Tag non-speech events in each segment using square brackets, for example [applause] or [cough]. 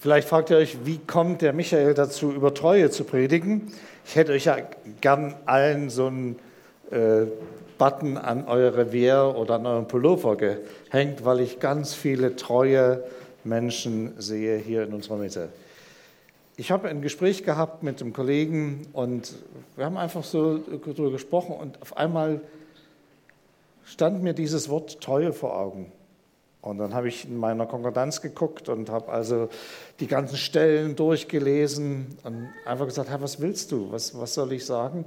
Vielleicht fragt ihr euch, wie kommt der Michael dazu, über Treue zu predigen? Ich hätte euch ja gern allen so einen äh, Button an eure Revier oder an euren Pullover gehängt, weil ich ganz viele treue Menschen sehe hier in unserer Mitte. Ich habe ein Gespräch gehabt mit einem Kollegen und wir haben einfach so darüber gesprochen und auf einmal stand mir dieses Wort Treue vor Augen. Und dann habe ich in meiner Konkordanz geguckt und habe also die ganzen Stellen durchgelesen und einfach gesagt, Herr, was willst du? Was, was soll ich sagen?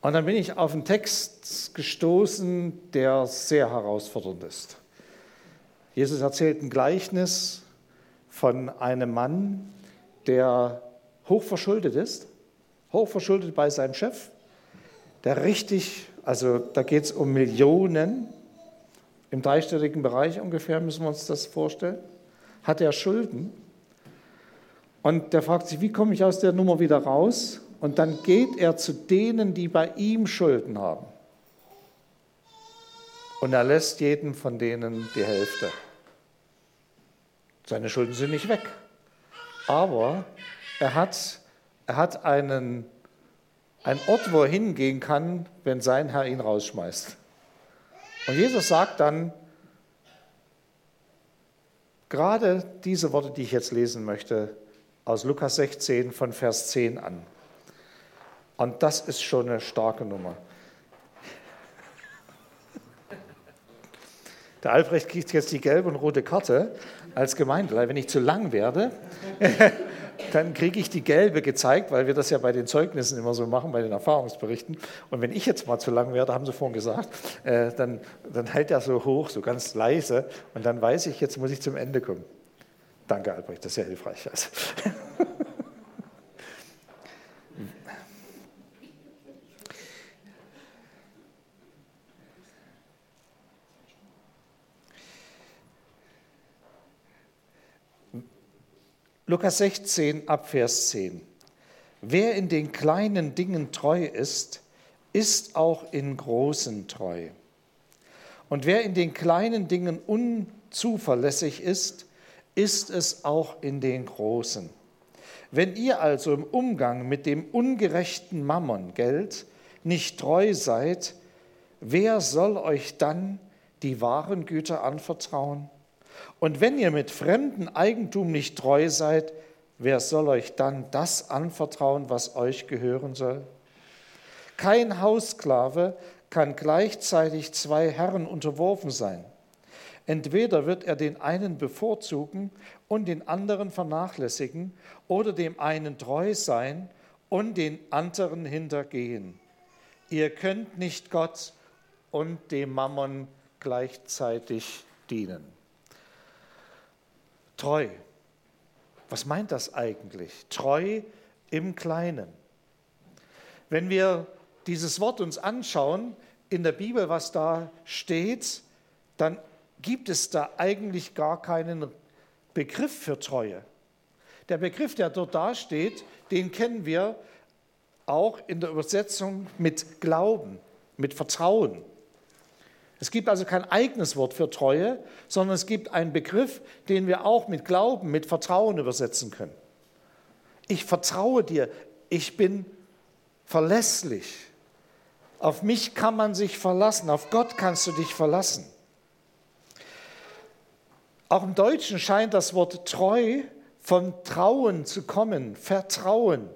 Und dann bin ich auf einen Text gestoßen, der sehr herausfordernd ist. Jesus erzählt ein Gleichnis von einem Mann, der hochverschuldet ist, hochverschuldet bei seinem Chef, der richtig, also da geht es um Millionen, im dreistelligen Bereich ungefähr, müssen wir uns das vorstellen, hat er Schulden. Und der fragt sich, wie komme ich aus der Nummer wieder raus? Und dann geht er zu denen, die bei ihm Schulden haben. Und er lässt jeden von denen die Hälfte. Seine Schulden sind nicht weg. Aber er hat, er hat einen, einen Ort, wo er hingehen kann, wenn sein Herr ihn rausschmeißt. Und Jesus sagt dann gerade diese Worte, die ich jetzt lesen möchte, aus Lukas 16 von Vers 10 an. Und das ist schon eine starke Nummer. Der Albrecht kriegt jetzt die gelbe und rote Karte als Gemeindeleiter. Wenn ich zu lang werde, dann kriege ich die gelbe gezeigt, weil wir das ja bei den Zeugnissen immer so machen, bei den Erfahrungsberichten. Und wenn ich jetzt mal zu lang werde, haben Sie vorhin gesagt, äh, dann, dann hält er so hoch, so ganz leise. Und dann weiß ich, jetzt muss ich zum Ende kommen. Danke, Albrecht, das ist sehr hilfreich. Also. [laughs] Lukas 16 ab Vers 10. Wer in den kleinen Dingen treu ist, ist auch in großen treu. Und wer in den kleinen Dingen unzuverlässig ist, ist es auch in den großen. Wenn ihr also im Umgang mit dem ungerechten Mammon Geld nicht treu seid, wer soll euch dann die wahren Güter anvertrauen? Und wenn ihr mit fremdem Eigentum nicht treu seid, wer soll euch dann das anvertrauen, was euch gehören soll? Kein Haussklave kann gleichzeitig zwei Herren unterworfen sein. Entweder wird er den einen bevorzugen und den anderen vernachlässigen oder dem einen treu sein und den anderen hintergehen. Ihr könnt nicht Gott und dem Mammon gleichzeitig dienen. Treu. Was meint das eigentlich? Treu im Kleinen. Wenn wir dieses Wort uns anschauen in der Bibel, was da steht, dann gibt es da eigentlich gar keinen Begriff für Treue. Der Begriff, der dort dasteht, den kennen wir auch in der Übersetzung mit Glauben, mit Vertrauen. Es gibt also kein eigenes Wort für Treue, sondern es gibt einen Begriff, den wir auch mit Glauben, mit Vertrauen übersetzen können. Ich vertraue dir, ich bin verlässlich. Auf mich kann man sich verlassen, auf Gott kannst du dich verlassen. Auch im Deutschen scheint das Wort treu von Trauen zu kommen, Vertrauen.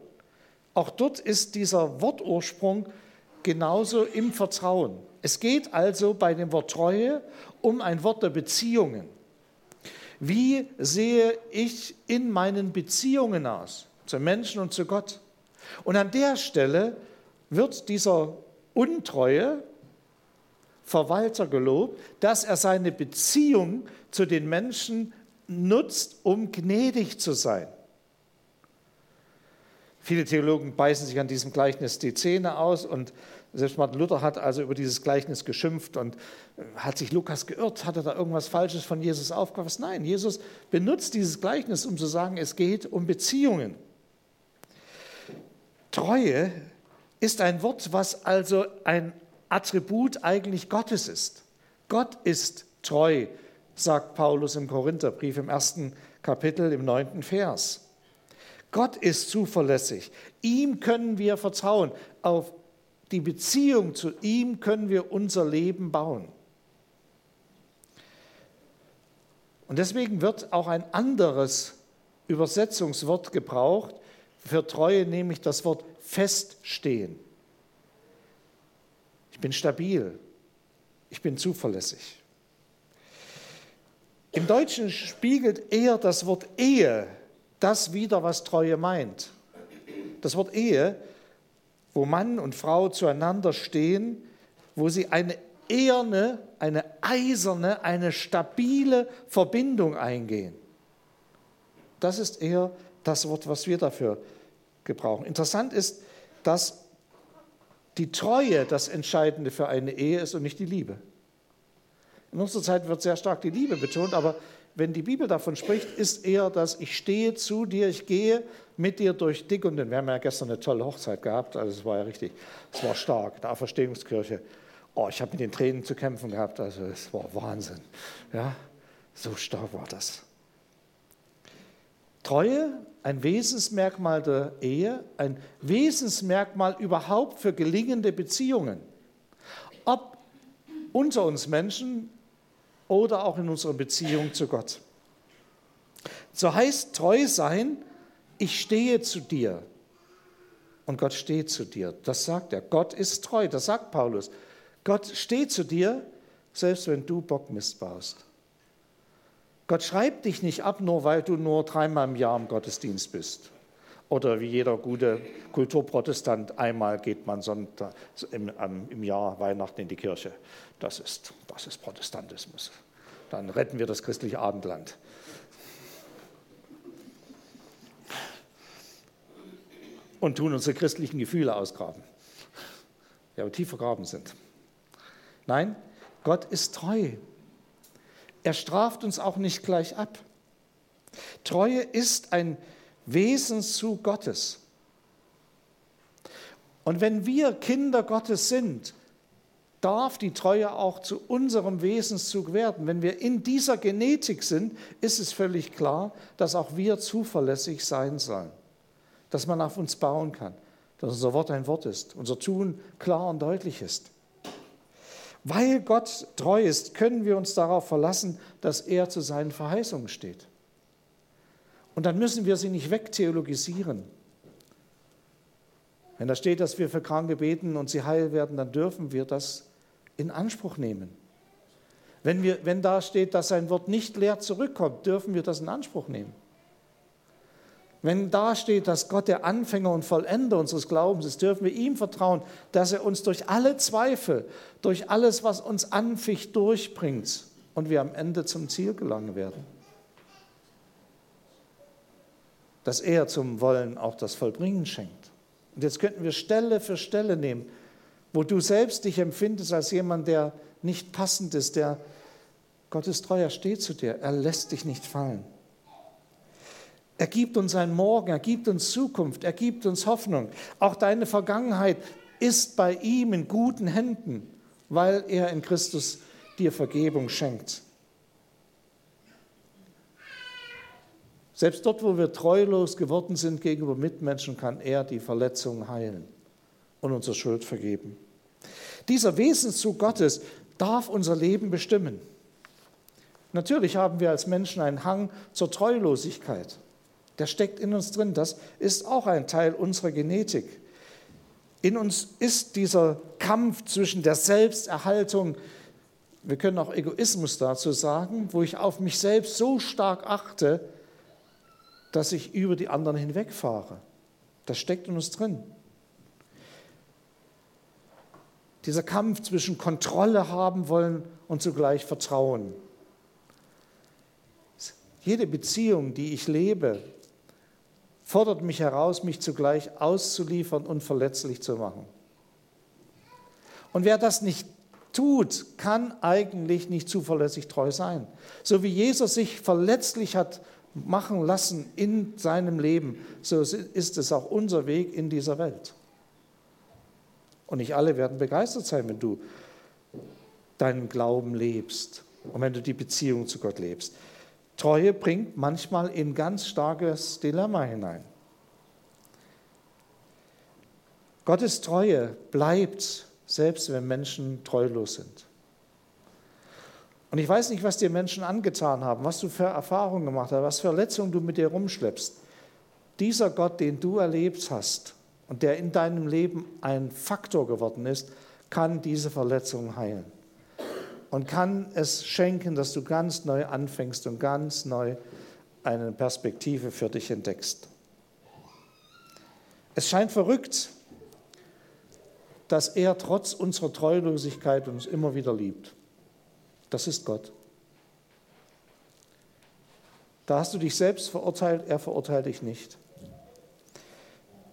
Auch dort ist dieser Wortursprung genauso im Vertrauen. Es geht also bei dem Wort Treue um ein Wort der Beziehungen. Wie sehe ich in meinen Beziehungen aus, zu Menschen und zu Gott? Und an der Stelle wird dieser Untreue Verwalter gelobt, dass er seine Beziehung zu den Menschen nutzt, um gnädig zu sein. Viele Theologen beißen sich an diesem Gleichnis die Zähne aus und selbst Martin Luther hat also über dieses Gleichnis geschimpft und äh, hat sich Lukas geirrt, hat er da irgendwas Falsches von Jesus aufgefasst? Nein, Jesus benutzt dieses Gleichnis, um zu sagen, es geht um Beziehungen. Treue ist ein Wort, was also ein Attribut eigentlich Gottes ist. Gott ist treu, sagt Paulus im Korintherbrief im ersten Kapitel im neunten Vers. Gott ist zuverlässig. Ihm können wir vertrauen. Auf die Beziehung zu ihm können wir unser Leben bauen. Und deswegen wird auch ein anderes Übersetzungswort gebraucht für Treue, nämlich das Wort feststehen. Ich bin stabil. Ich bin zuverlässig. Im Deutschen spiegelt eher das Wort Ehe das wider, was Treue meint. Das Wort Ehe, wo Mann und Frau zueinander stehen, wo sie eine eherne, eine eiserne, eine stabile Verbindung eingehen. Das ist eher das Wort, was wir dafür gebrauchen. Interessant ist, dass die Treue das Entscheidende für eine Ehe ist und nicht die Liebe. In unserer Zeit wird sehr stark die Liebe betont, aber wenn die Bibel davon spricht, ist eher dass ich stehe zu dir, ich gehe mit dir durch dick und dünn. Wir haben ja gestern eine tolle Hochzeit gehabt, also es war ja richtig, es war stark, in der Auferstehungskirche. Oh, ich habe mit den Tränen zu kämpfen gehabt, also es war Wahnsinn. Ja, so stark war das. Treue, ein Wesensmerkmal der Ehe, ein Wesensmerkmal überhaupt für gelingende Beziehungen. Ob unter uns Menschen oder auch in unserer Beziehung zu Gott. So heißt treu sein, ich stehe zu dir. Und Gott steht zu dir. Das sagt er. Gott ist treu. Das sagt Paulus. Gott steht zu dir, selbst wenn du Bockmist baust. Gott schreibt dich nicht ab, nur weil du nur dreimal im Jahr im Gottesdienst bist. Oder wie jeder gute Kulturprotestant, einmal geht man Sonntag, im, im Jahr Weihnachten in die Kirche. Das ist, das ist Protestantismus. Dann retten wir das christliche Abendland. Und tun unsere christlichen Gefühle ausgraben, die aber tief vergraben sind. Nein, Gott ist treu. Er straft uns auch nicht gleich ab. Treue ist ein Wesenszug Gottes. Und wenn wir Kinder Gottes sind, darf die Treue auch zu unserem Wesenszug werden. Wenn wir in dieser Genetik sind, ist es völlig klar, dass auch wir zuverlässig sein sollen, dass man auf uns bauen kann, dass unser Wort ein Wort ist, unser Tun klar und deutlich ist. Weil Gott treu ist, können wir uns darauf verlassen, dass er zu seinen Verheißungen steht. Und dann müssen wir sie nicht wegtheologisieren. Wenn da steht, dass wir für Kranke beten und sie heil werden, dann dürfen wir das in Anspruch nehmen. Wenn, wir, wenn da steht, dass sein Wort nicht leer zurückkommt, dürfen wir das in Anspruch nehmen. Wenn da steht, dass Gott der Anfänger und Vollender unseres Glaubens ist, dürfen wir ihm vertrauen, dass er uns durch alle Zweifel, durch alles, was uns anficht, durchbringt und wir am Ende zum Ziel gelangen werden. Dass er zum Wollen auch das Vollbringen schenkt. Und jetzt könnten wir Stelle für Stelle nehmen, wo du selbst dich empfindest als jemand, der nicht passend ist, der Gottes treuer steht zu dir, er lässt dich nicht fallen. Er gibt uns ein Morgen, er gibt uns Zukunft, er gibt uns Hoffnung. Auch deine Vergangenheit ist bei ihm in guten Händen, weil er in Christus dir Vergebung schenkt. Selbst dort, wo wir treulos geworden sind gegenüber Mitmenschen, kann er die Verletzungen heilen und unsere Schuld vergeben. Dieser Wesenszug Gottes darf unser Leben bestimmen. Natürlich haben wir als Menschen einen Hang zur Treulosigkeit. Der steckt in uns drin. Das ist auch ein Teil unserer Genetik. In uns ist dieser Kampf zwischen der Selbsterhaltung, wir können auch Egoismus dazu sagen, wo ich auf mich selbst so stark achte, dass ich über die anderen hinwegfahre. Das steckt in uns drin. Dieser Kampf zwischen Kontrolle haben wollen und zugleich Vertrauen. Jede Beziehung, die ich lebe, fordert mich heraus, mich zugleich auszuliefern und verletzlich zu machen. Und wer das nicht tut, kann eigentlich nicht zuverlässig treu sein. So wie Jesus sich verletzlich hat machen lassen in seinem Leben, so ist es auch unser Weg in dieser Welt. Und nicht alle werden begeistert sein, wenn du deinen Glauben lebst und wenn du die Beziehung zu Gott lebst. Treue bringt manchmal in ganz starkes Dilemma hinein. Gottes Treue bleibt, selbst wenn Menschen treulos sind. Und ich weiß nicht, was dir Menschen angetan haben, was du für Erfahrungen gemacht hast, was Verletzungen du mit dir rumschleppst. Dieser Gott, den du erlebt hast und der in deinem Leben ein Faktor geworden ist, kann diese Verletzungen heilen und kann es schenken, dass du ganz neu anfängst und ganz neu eine Perspektive für dich entdeckst. Es scheint verrückt, dass er trotz unserer Treulosigkeit uns immer wieder liebt. Das ist Gott. Da hast du dich selbst verurteilt, er verurteilt dich nicht.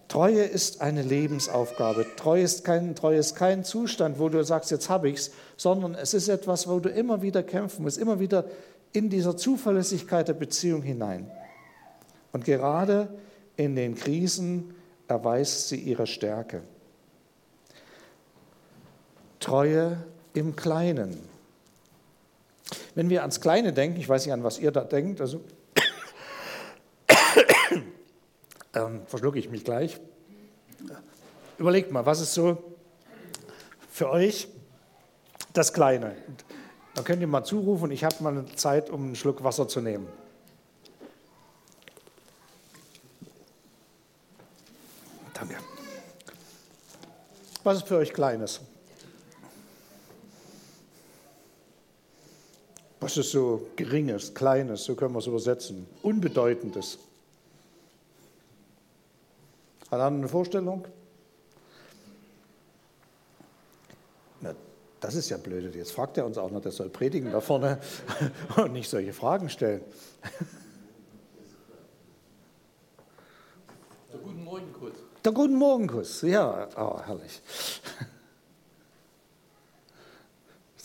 Treue ist eine Lebensaufgabe. Treue ist kein, Treue ist kein Zustand, wo du sagst, jetzt habe ich es, sondern es ist etwas, wo du immer wieder kämpfen musst, immer wieder in dieser Zuverlässigkeit der Beziehung hinein. Und gerade in den Krisen erweist sie ihre Stärke. Treue im Kleinen. Wenn wir ans Kleine denken, ich weiß nicht, an was ihr da denkt, also [coughs] ähm, verschlucke ich mich gleich. Überlegt mal, was ist so für euch das Kleine? Da könnt ihr mal zurufen, ich habe mal Zeit, um einen Schluck Wasser zu nehmen. Danke. Was ist für euch Kleines? Was ist so Geringes, Kleines, so können wir es übersetzen, Unbedeutendes? Hat einer eine Vorstellung? Na, das ist ja blöd. Jetzt fragt er uns auch noch, der soll predigen da vorne [laughs] und nicht solche Fragen stellen. Der Guten Morgenkuss. Der Guten Morgenkuss, ja, oh, herrlich.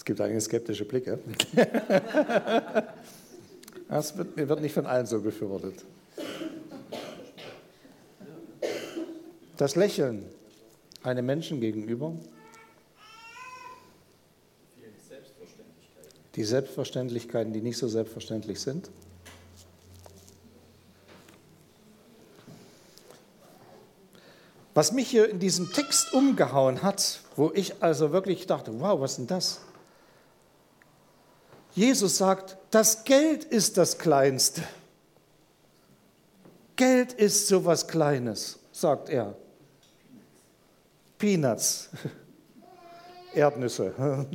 Es gibt einige skeptische Blicke. [laughs] Das wird, wird nicht von allen so befürwortet. Das Lächeln einem Menschen gegenüber, die Selbstverständlichkeiten, die nicht so selbstverständlich sind. Was mich hier in diesem Text umgehauen hat, wo ich also wirklich dachte, wow, was ist denn das? Jesus sagt, das Geld ist das Kleinste. Geld ist so was Kleines, sagt er. Peanuts, [laughs] Erdnüsse. [laughs]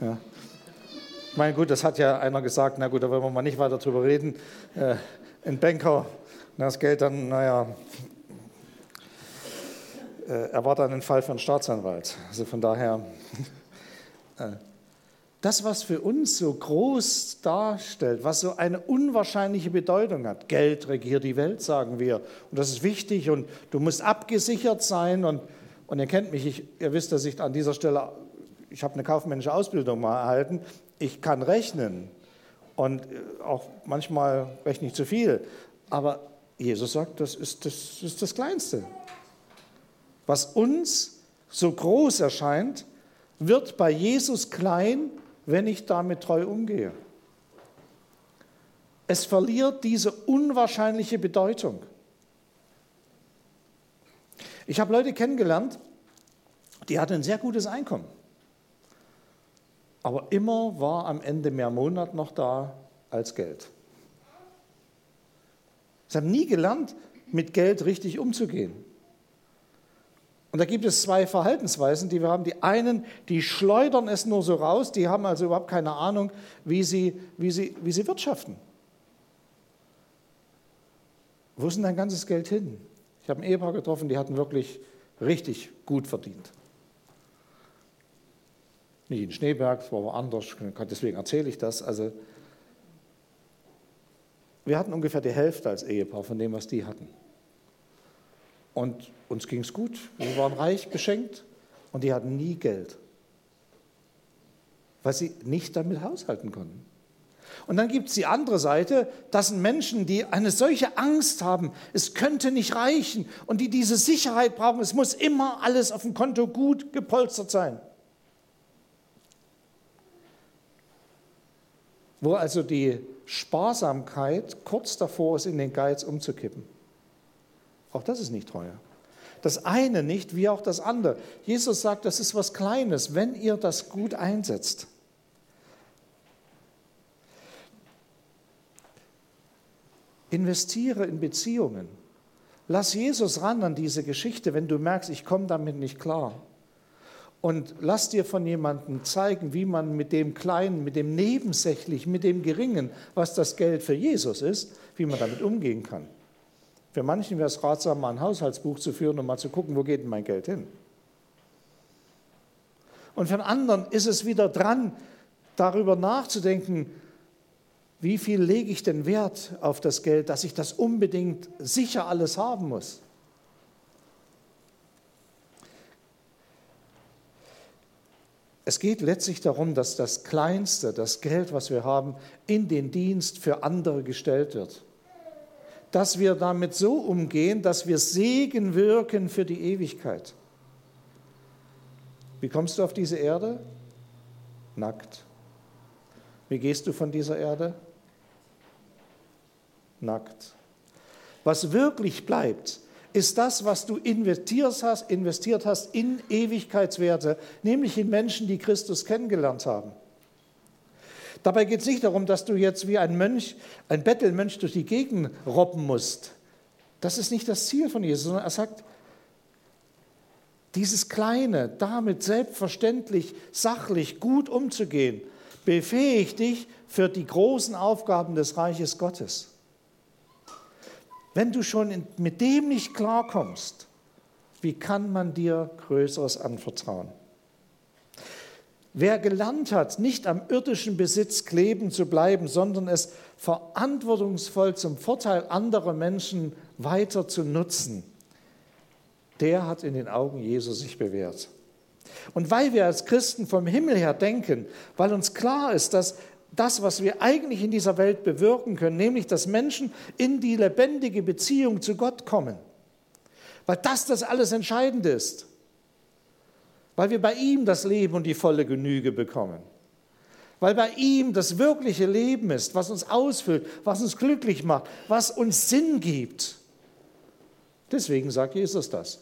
ja. Ich meine, gut, das hat ja einer gesagt, na gut, da wollen wir mal nicht weiter drüber reden. Äh, ein Banker, das Geld dann, naja, äh, er war dann ein Fall für einen Staatsanwalt. Also von daher, [laughs] äh, das, was für uns so groß darstellt, was so eine unwahrscheinliche Bedeutung hat, Geld regiert die Welt, sagen wir, und das ist wichtig. Und du musst abgesichert sein. Und und ihr kennt mich, ich, ihr wisst, dass ich an dieser Stelle, ich habe eine kaufmännische Ausbildung mal erhalten, ich kann rechnen. Und äh, auch manchmal rechne ich zu viel. Aber Jesus sagt, das ist das, ist das Kleinste. Was uns so groß erscheint, wird bei Jesus klein, wenn ich damit treu umgehe. Es verliert diese unwahrscheinliche Bedeutung. Ich habe Leute kennengelernt, die hatten ein sehr gutes Einkommen. Aber immer war am Ende mehr Monat noch da als Geld. Sie haben nie gelernt, mit Geld richtig umzugehen. Und da gibt es zwei Verhaltensweisen, die wir haben. Die einen, die schleudern es nur so raus, die haben also überhaupt keine Ahnung, wie sie, wie sie, wie sie wirtschaften. Wo ist denn dein ganzes Geld hin? Ich habe ein Ehepaar getroffen, die hatten wirklich richtig gut verdient. Nicht in Schneeberg, es war aber anders, deswegen erzähle ich das. Also, wir hatten ungefähr die Hälfte als Ehepaar von dem, was die hatten. Und uns ging es gut. Wir waren reich beschenkt und die hatten nie Geld, weil sie nicht damit haushalten konnten. Und dann gibt es die andere Seite, das sind Menschen, die eine solche Angst haben, es könnte nicht reichen und die diese Sicherheit brauchen, es muss immer alles auf dem Konto gut gepolstert sein. Wo also die Sparsamkeit kurz davor ist, in den Geiz umzukippen. Auch das ist nicht teuer. Das eine nicht, wie auch das andere. Jesus sagt, das ist was Kleines, wenn ihr das gut einsetzt. Investiere in Beziehungen. Lass Jesus ran an diese Geschichte, wenn du merkst, ich komme damit nicht klar. Und lass dir von jemandem zeigen, wie man mit dem Kleinen, mit dem Nebensächlichen, mit dem Geringen, was das Geld für Jesus ist, wie man damit umgehen kann. Für manchen wäre es ratsam, mal ein Haushaltsbuch zu führen und mal zu gucken, wo geht denn mein Geld hin. Und für anderen ist es wieder dran, darüber nachzudenken, wie viel lege ich denn Wert auf das Geld, dass ich das unbedingt sicher alles haben muss. Es geht letztlich darum, dass das Kleinste, das Geld, was wir haben, in den Dienst für andere gestellt wird. Dass wir damit so umgehen, dass wir Segen wirken für die Ewigkeit. Wie kommst du auf diese Erde? Nackt. Wie gehst du von dieser Erde? Nackt. Was wirklich bleibt, ist das, was du investiert hast, investiert hast in Ewigkeitswerte, nämlich in Menschen, die Christus kennengelernt haben. Dabei geht es nicht darum, dass du jetzt wie ein Mönch, ein Bettelmönch durch die Gegend robben musst. Das ist nicht das Ziel von Jesus, sondern er sagt, dieses Kleine, damit selbstverständlich, sachlich, gut umzugehen, befähigt dich für die großen Aufgaben des Reiches Gottes. Wenn du schon mit dem nicht klarkommst, wie kann man dir Größeres anvertrauen? Wer gelernt hat, nicht am irdischen Besitz kleben zu bleiben, sondern es verantwortungsvoll zum Vorteil anderer Menschen weiter zu nutzen, der hat in den Augen Jesu sich bewährt. Und weil wir als Christen vom Himmel her denken, weil uns klar ist, dass das, was wir eigentlich in dieser Welt bewirken können, nämlich dass Menschen in die lebendige Beziehung zu Gott kommen. Weil das das alles Entscheidende ist. Weil wir bei ihm das Leben und die volle Genüge bekommen. Weil bei ihm das wirkliche Leben ist, was uns ausfüllt, was uns glücklich macht, was uns Sinn gibt. Deswegen sagt Jesus das.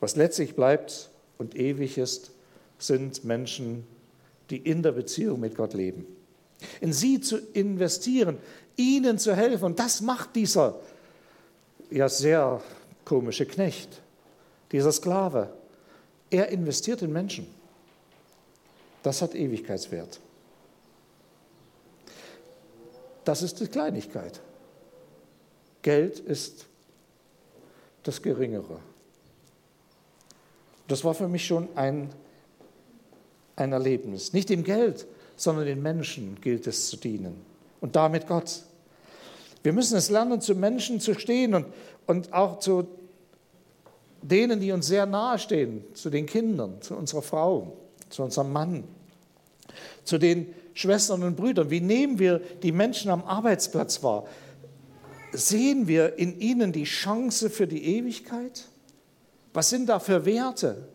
Was letztlich bleibt und ewig ist, sind Menschen, die in der Beziehung mit Gott leben. In sie zu investieren, ihnen zu helfen. Und das macht dieser ja sehr komische Knecht, dieser Sklave. Er investiert in Menschen. Das hat Ewigkeitswert. Das ist die Kleinigkeit. Geld ist das Geringere. Das war für mich schon ein ein Erlebnis. Nicht dem Geld, sondern den Menschen gilt es zu dienen und damit Gott. Wir müssen es lernen, zu Menschen zu stehen und, und auch zu denen, die uns sehr nahe stehen, zu den Kindern, zu unserer Frau, zu unserem Mann, zu den Schwestern und Brüdern. Wie nehmen wir die Menschen am Arbeitsplatz wahr? Sehen wir in ihnen die Chance für die Ewigkeit? Was sind da für Werte?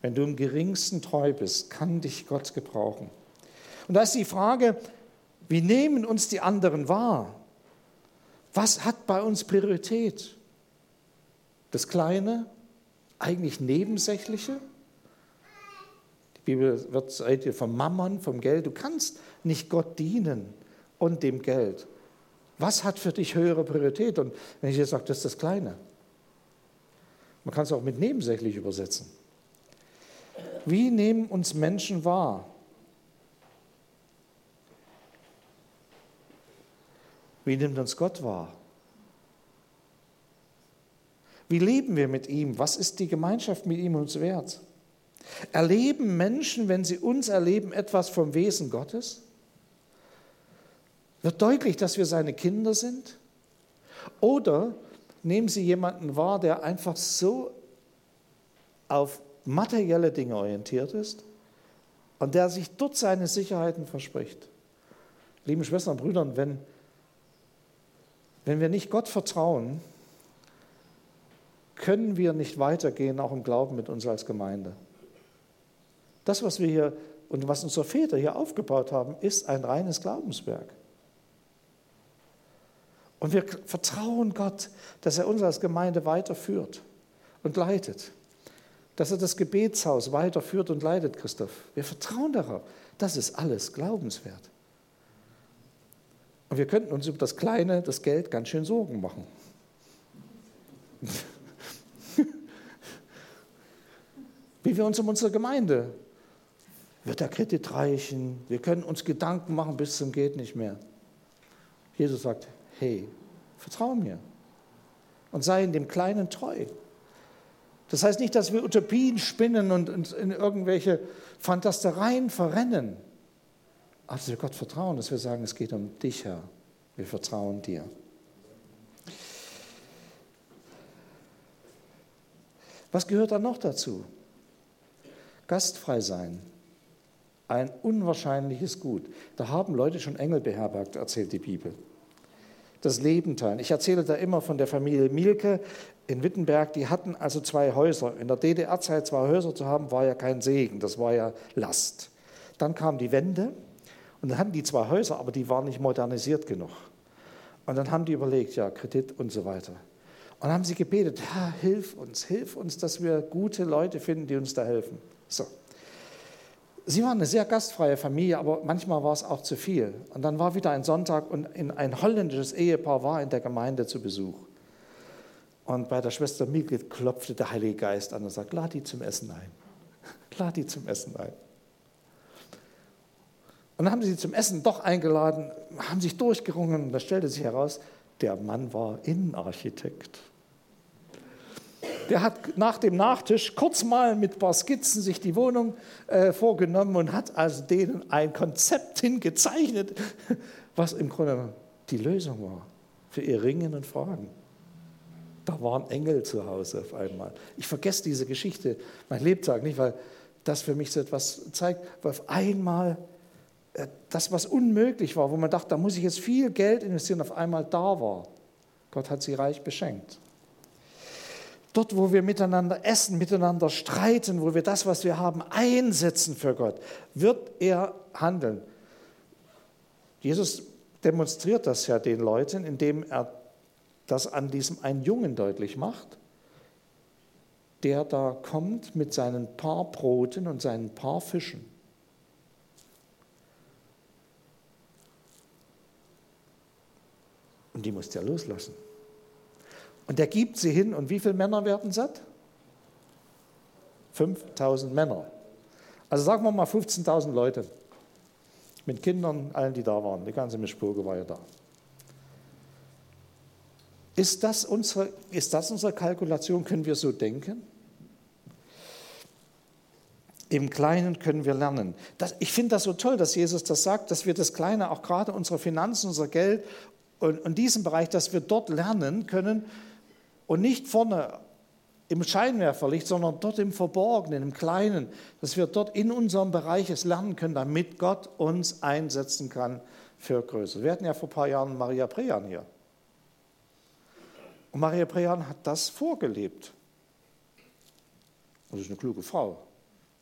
Wenn du im geringsten treu bist, kann dich Gott gebrauchen. Und da ist die Frage, wie nehmen uns die anderen wahr? Was hat bei uns Priorität? Das Kleine, eigentlich Nebensächliche? Die Bibel wird seid vom Mammon, vom Geld. Du kannst nicht Gott dienen und dem Geld. Was hat für dich höhere Priorität? Und wenn ich jetzt sage, das ist das Kleine. Man kann es auch mit nebensächlich übersetzen. Wie nehmen uns Menschen wahr? Wie nimmt uns Gott wahr? Wie leben wir mit ihm? Was ist die Gemeinschaft mit ihm uns wert? Erleben Menschen, wenn sie uns erleben, etwas vom Wesen Gottes? Wird deutlich, dass wir seine Kinder sind? Oder nehmen sie jemanden wahr, der einfach so auf materielle Dinge orientiert ist und der sich dort seine Sicherheiten verspricht. Liebe Schwestern und Brüder, wenn, wenn wir nicht Gott vertrauen, können wir nicht weitergehen, auch im Glauben mit uns als Gemeinde. Das, was wir hier und was unsere Väter hier aufgebaut haben, ist ein reines Glaubenswerk. Und wir vertrauen Gott, dass er uns als Gemeinde weiterführt und leitet. Dass er das Gebetshaus weiterführt und leitet, Christoph. Wir vertrauen darauf. Das ist alles glaubenswert. Und wir könnten uns über das Kleine, das Geld ganz schön Sorgen machen. [laughs] Wie wir uns um unsere Gemeinde, wird der Kredit reichen? Wir können uns Gedanken machen bis zum geht nicht mehr. Jesus sagt, hey, vertraue mir und sei in dem Kleinen treu. Das heißt nicht, dass wir Utopien spinnen und uns in irgendwelche Fantastereien verrennen. Dass wir Gott vertrauen, dass wir sagen, es geht um dich, Herr. Wir vertrauen dir. Was gehört dann noch dazu? Gastfrei sein. Ein unwahrscheinliches Gut. Da haben Leute schon Engel beherbergt, erzählt die Bibel. Das Leben teilen. Ich erzähle da immer von der Familie Mielke in Wittenberg. Die hatten also zwei Häuser. In der DDR-Zeit zwei Häuser zu haben, war ja kein Segen, das war ja Last. Dann kam die Wende und dann hatten die zwei Häuser, aber die waren nicht modernisiert genug. Und dann haben die überlegt, ja, Kredit und so weiter. Und dann haben sie gebetet, Herr, hilf uns, hilf uns, dass wir gute Leute finden, die uns da helfen. So. Sie waren eine sehr gastfreie Familie, aber manchmal war es auch zu viel. Und dann war wieder ein Sonntag und ein holländisches Ehepaar war in der Gemeinde zu Besuch. Und bei der Schwester Mieke klopfte der Heilige Geist an und sagte, lad die zum Essen ein. [laughs] Lad die zum Essen ein. Und dann haben sie zum Essen doch eingeladen, haben sich durchgerungen und da stellte sich heraus, der Mann war Innenarchitekt. Der hat nach dem Nachtisch kurz mal mit ein paar Skizzen sich die Wohnung äh, vorgenommen und hat also denen ein Konzept hingezeichnet, [laughs] was im Grunde die Lösung war für ihr Ringen und Fragen. Da waren Engel zu Hause auf einmal. Ich vergesse diese Geschichte mein Lebtag nicht, weil das für mich so etwas zeigt, weil auf einmal das, was unmöglich war, wo man dachte, da muss ich jetzt viel Geld investieren, auf einmal da war. Gott hat sie reich beschenkt. Dort, wo wir miteinander essen, miteinander streiten, wo wir das, was wir haben, einsetzen für Gott, wird er handeln. Jesus demonstriert das ja den Leuten, indem er das an diesem einen Jungen deutlich macht, der da kommt mit seinen paar Broten und seinen paar Fischen. Und die musste er loslassen. Und er gibt sie hin und wie viele Männer werden satt? 5000 Männer. Also sagen wir mal 15.000 Leute. Mit Kindern, allen, die da waren. Die ganze Mischpurge war ja da. Ist das, unsere, ist das unsere Kalkulation? Können wir so denken? Im Kleinen können wir lernen. Das, ich finde das so toll, dass Jesus das sagt, dass wir das Kleine, auch gerade unsere Finanzen, unser Geld und in diesem Bereich, dass wir dort lernen können und nicht vorne im Scheinwerferlicht, sondern dort im Verborgenen, im Kleinen, dass wir dort in unserem Bereich es lernen können, damit Gott uns einsetzen kann für Größe. Wir hatten ja vor ein paar Jahren Maria Prean hier. Und Maria Prean hat das vorgelebt. Und ist eine kluge Frau,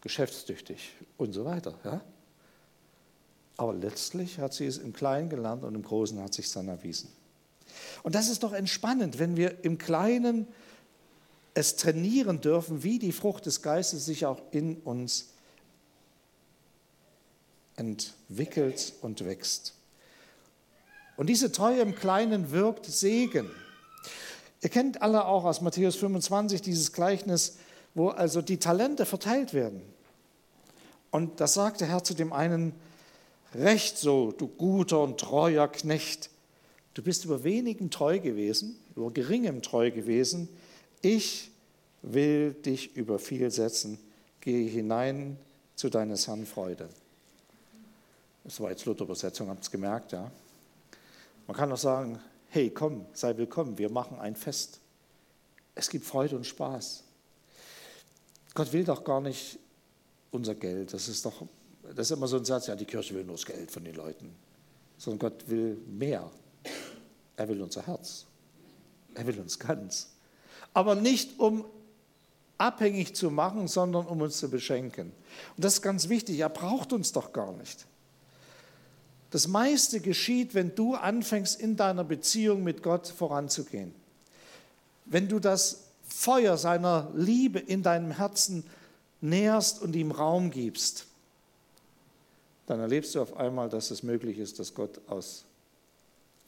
geschäftstüchtig und so weiter. Ja? Aber letztlich hat sie es im Kleinen gelernt und im Großen hat sich dann erwiesen. Und das ist doch entspannend, wenn wir im Kleinen es trainieren dürfen, wie die Frucht des Geistes sich auch in uns entwickelt und wächst. Und diese Treue im Kleinen wirkt Segen. Ihr kennt alle auch aus Matthäus 25 dieses Gleichnis, wo also die Talente verteilt werden. Und da sagt der Herr zu dem einen, Recht so, du guter und treuer Knecht. Du bist über wenigem treu gewesen, über geringem treu gewesen. Ich will dich über viel setzen. Gehe hinein zu deines Herrn Freude. Das war jetzt Luther-Übersetzung, habt ihr es gemerkt, ja? Man kann auch sagen, hey, komm, sei willkommen, wir machen ein Fest. Es gibt Freude und Spaß. Gott will doch gar nicht unser Geld, das ist doch das ist immer so ein Satz, ja, die Kirche will nur das Geld von den Leuten. Sondern Gott will mehr. Er will unser Herz. Er will uns ganz. Aber nicht um abhängig zu machen, sondern um uns zu beschenken. Und das ist ganz wichtig, er braucht uns doch gar nicht. Das meiste geschieht, wenn du anfängst, in deiner Beziehung mit Gott voranzugehen. Wenn du das Feuer seiner Liebe in deinem Herzen nährst und ihm Raum gibst, dann erlebst du auf einmal, dass es möglich ist, dass Gott aus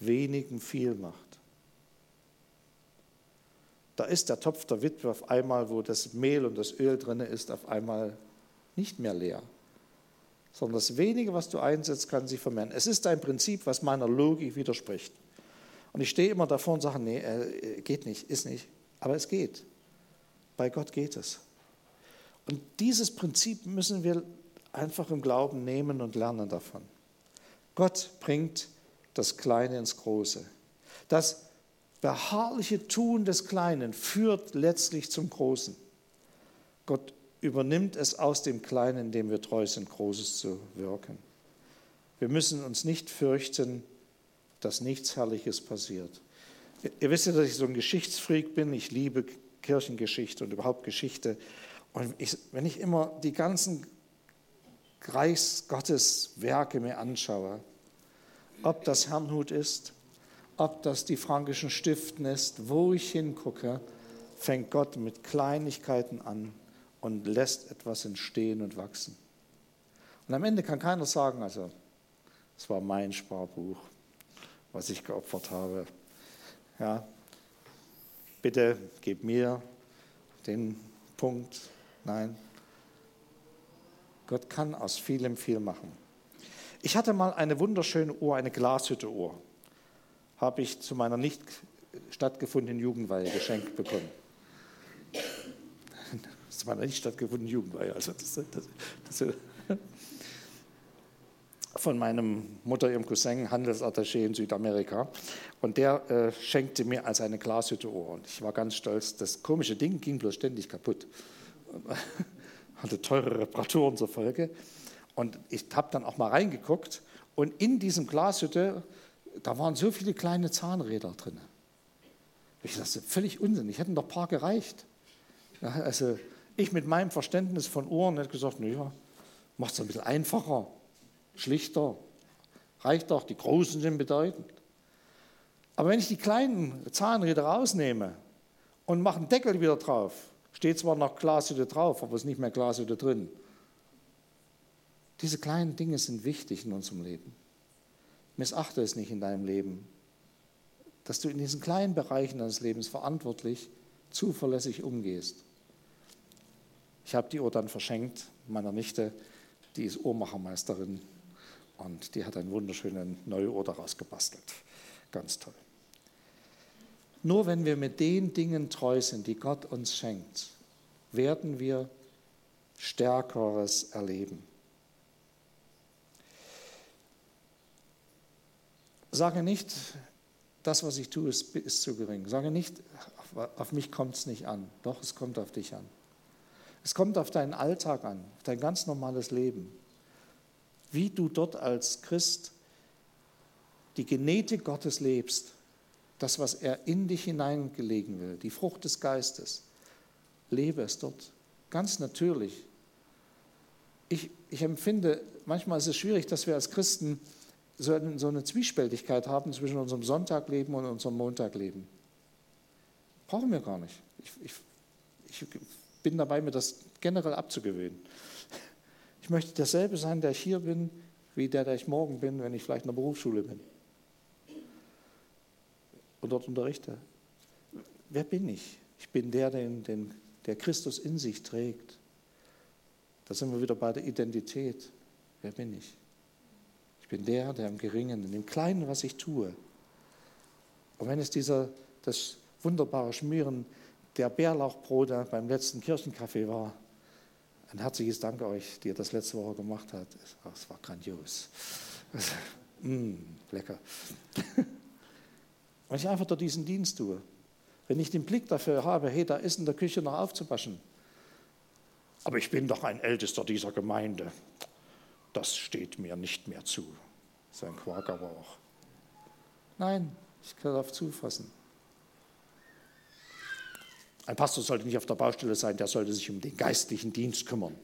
wenigen viel macht. Da ist der Topf der Witwe auf einmal, wo das Mehl und das Öl drin ist, auf einmal nicht mehr leer, sondern das wenige, was du einsetzt, kann sich vermehren. Es ist ein Prinzip, was meiner Logik widerspricht. Und ich stehe immer davor und sage, nee, äh, geht nicht, ist nicht. Aber es geht. Bei Gott geht es. Und dieses Prinzip müssen wir einfach im Glauben nehmen und lernen davon. Gott bringt das Kleine ins Große. Das beharrliche Tun des Kleinen führt letztlich zum Großen. Gott übernimmt es aus dem Kleinen, indem wir treu sind, Großes zu wirken. Wir müssen uns nicht fürchten, dass nichts Herrliches passiert. Ihr wisst ja, dass ich so ein Geschichtsfreak bin. Ich liebe Kirchengeschichte und überhaupt Geschichte. Und ich, wenn ich immer die ganzen Kreis Gottes Werke mir anschaue, ob das Herrnhut ist, ob das die frankischen Stiften ist, wo ich hingucke, fängt Gott mit Kleinigkeiten an und lässt etwas entstehen und wachsen. Und am Ende kann keiner sagen, also, es war mein Sparbuch, was ich geopfert habe. Ja, bitte gib mir den Punkt. Nein, Gott kann aus vielem viel machen. Ich hatte mal eine wunderschöne Uhr, eine Glashütte-Uhr. Habe ich zu meiner nicht stattgefundenen Jugendweihe geschenkt bekommen. [laughs] zu meiner nicht stattgefundenen Jugendweihe. Also das, das, das, von meinem Mutter, ihrem Cousin, Handelsattaché in Südamerika. Und der äh, schenkte mir als eine Glashütte-Uhr. Und ich war ganz stolz. Das komische Ding ging bloß ständig kaputt hatte teure Reparaturen zur Folge. Und ich habe dann auch mal reingeguckt und in diesem Glashütte, da waren so viele kleine Zahnräder drin. Ich dachte, völlig Unsinn, ich hätten doch ein paar gereicht. Ja, also ich mit meinem Verständnis von Uhren hätte gesagt, naja, macht es ein bisschen einfacher, schlichter, reicht doch, die großen sind bedeutend. Aber wenn ich die kleinen Zahnräder rausnehme und mache einen Deckel wieder drauf, Steht zwar noch Glashütte drauf, aber es ist nicht mehr Glashütte drin. Diese kleinen Dinge sind wichtig in unserem Leben. Missachte es nicht in deinem Leben, dass du in diesen kleinen Bereichen deines Lebens verantwortlich, zuverlässig umgehst. Ich habe die Uhr dann verschenkt meiner Nichte, die ist Uhrmachermeisterin und die hat eine wunderschöne neue Uhr daraus gebastelt. Ganz toll. Nur wenn wir mit den Dingen treu sind, die Gott uns schenkt, werden wir Stärkeres erleben. Sage nicht, das, was ich tue, ist, ist zu gering. Sage nicht, auf mich kommt es nicht an. Doch, es kommt auf dich an. Es kommt auf deinen Alltag an, auf dein ganz normales Leben. Wie du dort als Christ die Genetik Gottes lebst das, was er in dich hineingelegen will, die Frucht des Geistes, lebe es dort. Ganz natürlich. Ich, ich empfinde, manchmal ist es schwierig, dass wir als Christen so eine, so eine Zwiespältigkeit haben zwischen unserem Sonntagleben und unserem Montagleben. Brauchen wir gar nicht. Ich, ich, ich bin dabei, mir das generell abzugewöhnen. Ich möchte derselbe sein, der ich hier bin, wie der, der ich morgen bin, wenn ich vielleicht in der Berufsschule bin und dort unterrichte. Wer bin ich? Ich bin der, den, den, der Christus in sich trägt. Da sind wir wieder bei der Identität. Wer bin ich? Ich bin der, der im Geringen, in dem Kleinen, was ich tue. Und wenn es dieser, das wunderbare Schmieren der Bärlauchbrote beim letzten Kirchenkaffee war, ein herzliches Dank euch, die ihr das letzte Woche gemacht habt. Es war grandios. [laughs] mm, lecker. [laughs] Wenn ich einfach dort diesen Dienst tue, wenn ich den Blick dafür habe, hey, da ist in der Küche noch aufzuwaschen. Aber ich bin doch ein Ältester dieser Gemeinde. Das steht mir nicht mehr zu. So ein Quark aber auch. Nein, ich kann darauf zufassen. Ein Pastor sollte nicht auf der Baustelle sein, der sollte sich um den geistlichen Dienst kümmern.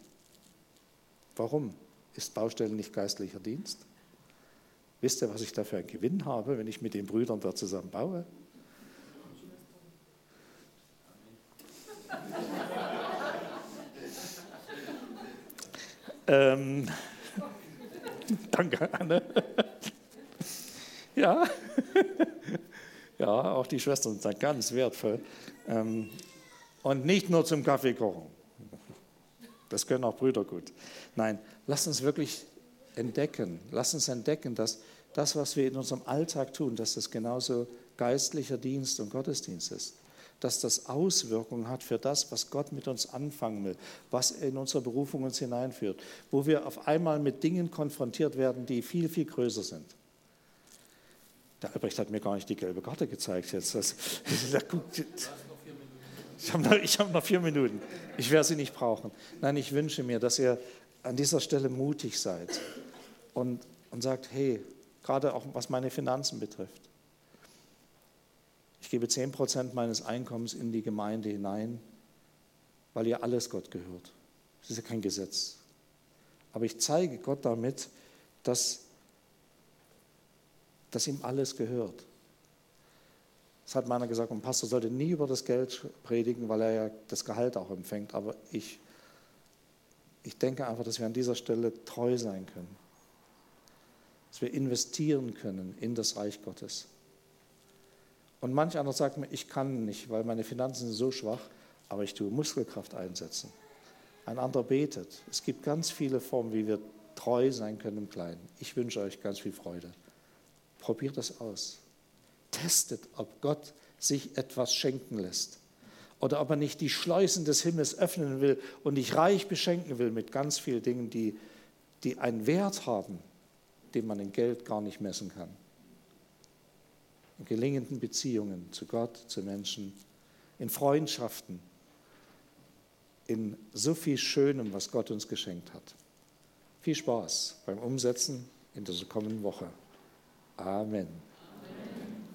Warum ist Baustelle nicht geistlicher Dienst? Wisst ihr, was ich dafür einen Gewinn habe, wenn ich mit den Brüdern da zusammen baue? [laughs] ähm, danke, Anne. ja. [laughs] ja, auch die Schwestern sind ganz wertvoll. Ähm, und nicht nur zum Kaffee kochen. Das können auch Brüder gut. Nein, lass uns wirklich entdecken, lass uns entdecken, dass das, was wir in unserem Alltag tun, dass das genauso geistlicher Dienst und Gottesdienst ist. Dass das Auswirkungen hat für das, was Gott mit uns anfangen will, was in unsere Berufung uns hineinführt, wo wir auf einmal mit Dingen konfrontiert werden, die viel, viel größer sind. Der Albrecht hat mir gar nicht die gelbe Karte gezeigt jetzt. Das, ich habe noch, hab noch vier Minuten. Ich werde sie nicht brauchen. Nein, ich wünsche mir, dass ihr an dieser Stelle mutig seid und, und sagt, hey, gerade auch was meine Finanzen betrifft. Ich gebe 10 Prozent meines Einkommens in die Gemeinde hinein, weil ihr alles Gott gehört. Das ist ja kein Gesetz. Aber ich zeige Gott damit, dass, dass ihm alles gehört. Das hat meiner gesagt, ein Pastor sollte nie über das Geld predigen, weil er ja das Gehalt auch empfängt. Aber ich, ich denke einfach, dass wir an dieser Stelle treu sein können dass wir investieren können in das Reich Gottes. Und manch einer sagt mir, ich kann nicht, weil meine Finanzen sind so schwach, aber ich tue Muskelkraft einsetzen. Ein anderer betet. Es gibt ganz viele Formen, wie wir treu sein können im Kleinen. Ich wünsche euch ganz viel Freude. Probiert das aus. Testet, ob Gott sich etwas schenken lässt. Oder ob er nicht die Schleusen des Himmels öffnen will und dich reich beschenken will mit ganz vielen Dingen, die, die einen Wert haben, den man in Geld gar nicht messen kann. In gelingenden Beziehungen zu Gott, zu Menschen, in Freundschaften, in so viel Schönem, was Gott uns geschenkt hat. Viel Spaß beim Umsetzen in dieser kommenden Woche. Amen.